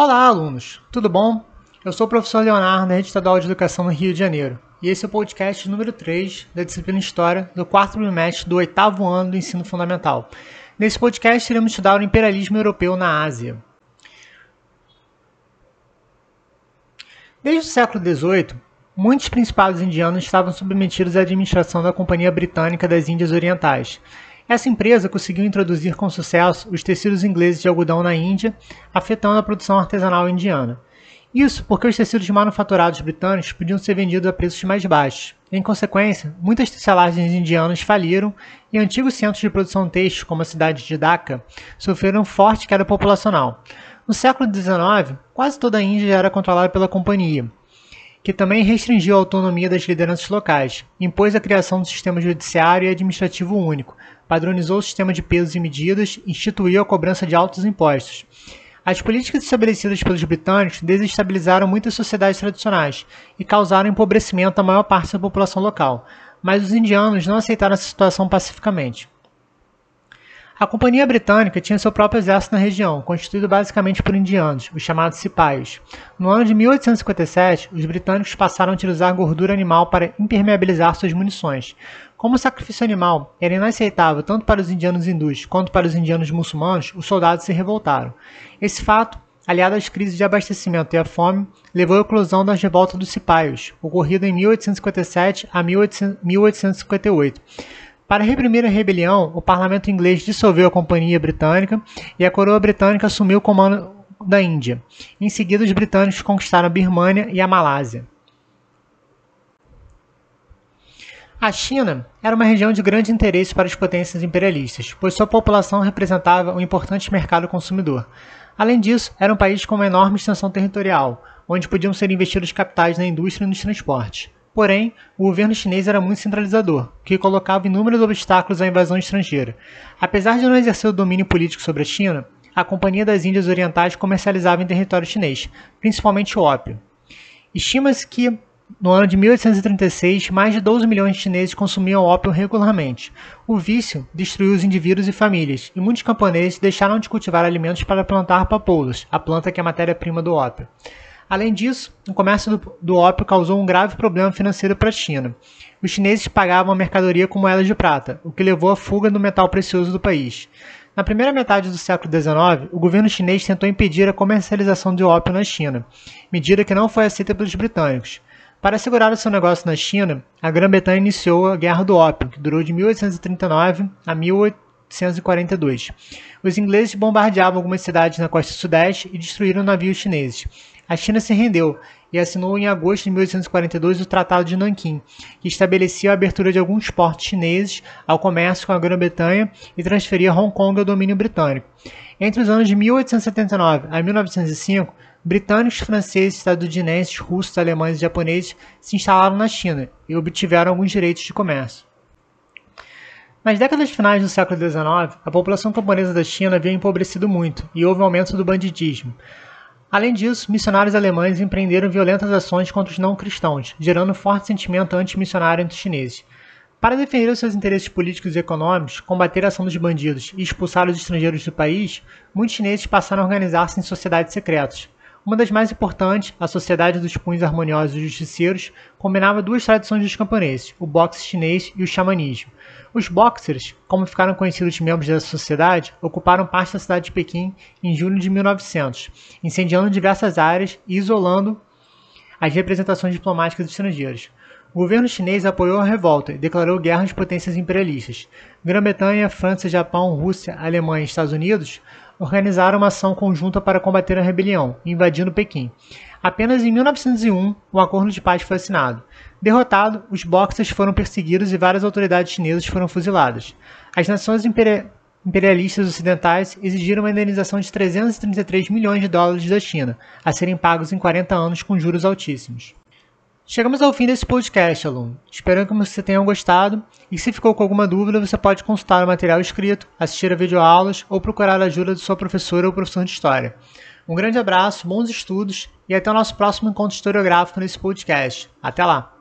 Olá, alunos! Tudo bom? Eu sou o professor Leonardo, Rede Estadual de Educação no Rio de Janeiro, e esse é o podcast número 3 da disciplina História do quarto bimestre do oitavo ano do ensino fundamental. Nesse podcast, iremos estudar o imperialismo europeu na Ásia. Desde o século XVIII, muitos principados indianos estavam submetidos à administração da Companhia Britânica das Índias Orientais, essa empresa conseguiu introduzir com sucesso os tecidos ingleses de algodão na Índia, afetando a produção artesanal indiana. Isso porque os tecidos manufaturados britânicos podiam ser vendidos a preços mais baixos. Em consequência, muitas tecelagens indianas faliram e antigos centros de produção têxtil, como a cidade de Dhaka, sofreram forte queda populacional. No século XIX, quase toda a Índia era controlada pela companhia, que também restringiu a autonomia das lideranças locais, impôs a criação do sistema judiciário e administrativo único, padronizou o sistema de pesos e medidas, instituiu a cobrança de altos impostos. As políticas estabelecidas pelos britânicos desestabilizaram muitas sociedades tradicionais e causaram empobrecimento da maior parte da população local, mas os indianos não aceitaram essa situação pacificamente. A Companhia Britânica tinha seu próprio exército na região, constituído basicamente por indianos, os chamados cipaios. No ano de 1857, os britânicos passaram a utilizar gordura animal para impermeabilizar suas munições. Como o sacrifício animal era inaceitável tanto para os indianos hindus quanto para os indianos muçulmanos, os soldados se revoltaram. Esse fato, aliado às crises de abastecimento e à fome, levou à eclosão da revolta dos cipaios, ocorrida em 1857 a 1858. Para reprimir a rebelião, o parlamento inglês dissolveu a Companhia Britânica e a coroa britânica assumiu o comando da Índia. Em seguida, os britânicos conquistaram a Birmânia e a Malásia. A China era uma região de grande interesse para as potências imperialistas, pois sua população representava um importante mercado consumidor. Além disso, era um país com uma enorme extensão territorial, onde podiam ser investidos capitais na indústria e nos transportes. Porém, o governo chinês era muito centralizador, que colocava inúmeros obstáculos à invasão estrangeira. Apesar de não exercer o domínio político sobre a China, a Companhia das Índias Orientais comercializava em território chinês, principalmente o ópio. Estima-se que, no ano de 1836, mais de 12 milhões de chineses consumiam ópio regularmente. O vício destruiu os indivíduos e famílias, e muitos camponeses deixaram de cultivar alimentos para plantar papoulas, a planta que é a matéria-prima do ópio. Além disso, o comércio do, ópio causou um grave problema financeiro para a China. Os chineses pagavam a mercadoria com moedas de prata, o que levou à fuga do metal precioso do país. Na primeira metade do século XIX, o governo chinês tentou impedir a comercialização de ópio na China, medida que não foi aceita pelos britânicos. Para assegurar o seu negócio na China, a Grã-Bretanha iniciou a Guerra do Ópio, que durou de 1839 a 1842. Os ingleses bombardeavam algumas cidades na costa sudeste e destruíram navios chineses. A China se rendeu e assinou em agosto de 1842 o Tratado de Nanquim, que estabelecia a abertura de alguns portos chineses ao comércio com a Grã-Bretanha e transferia Hong Kong ao domínio britânico. Entre os anos de 1879 a 1905, britânicos, franceses, estadunidenses, russos, alemães e japoneses se instalaram na China e obtiveram alguns direitos de comércio. Nas décadas finais do século XIX, a população camponesa da China havia empobrecido muito e houve aumento do banditismo. Além disso, missionários alemães empreenderam violentas ações contra os não cristãos, gerando forte sentimento anti-missionário entre os chineses. Para defender os seus interesses políticos e econômicos, combater a ação dos bandidos e expulsar os estrangeiros do país, muitos chineses passaram a organizar-se em sociedades secretas. Uma das mais importantes, a Sociedade dos Punhos Harmoniosos e Justiceiros, combinava duas tradições dos camponeses, o boxe chinês e o xamanismo. Os boxers, como ficaram conhecidos membros dessa sociedade, ocuparam parte da cidade de Pequim em julho de 1900, incendiando diversas áreas e isolando as representações diplomáticas estrangeiras. O governo chinês apoiou a revolta e declarou guerra às potências imperialistas. Grã-Bretanha, França, Japão, Rússia, Alemanha e Estados Unidos organizaram uma ação conjunta para combater a rebelião, invadindo Pequim. Apenas em 1901, um acordo de paz foi assinado. Derrotado, os boxers foram perseguidos e várias autoridades chinesas foram fuziladas. As nações imperialistas ocidentais exigiram uma indenização de 333 milhões de dólares da China, a serem pagos em 40 anos com juros altíssimos. Chegamos ao fim desse podcast, aluno. Espero que você tenha gostado e se ficou com alguma dúvida, você pode consultar o material escrito, assistir a videoaulas ou procurar a ajuda de sua professora ou professor de História. Um grande abraço, bons estudos e até o nosso próximo encontro historiográfico nesse podcast. Até lá!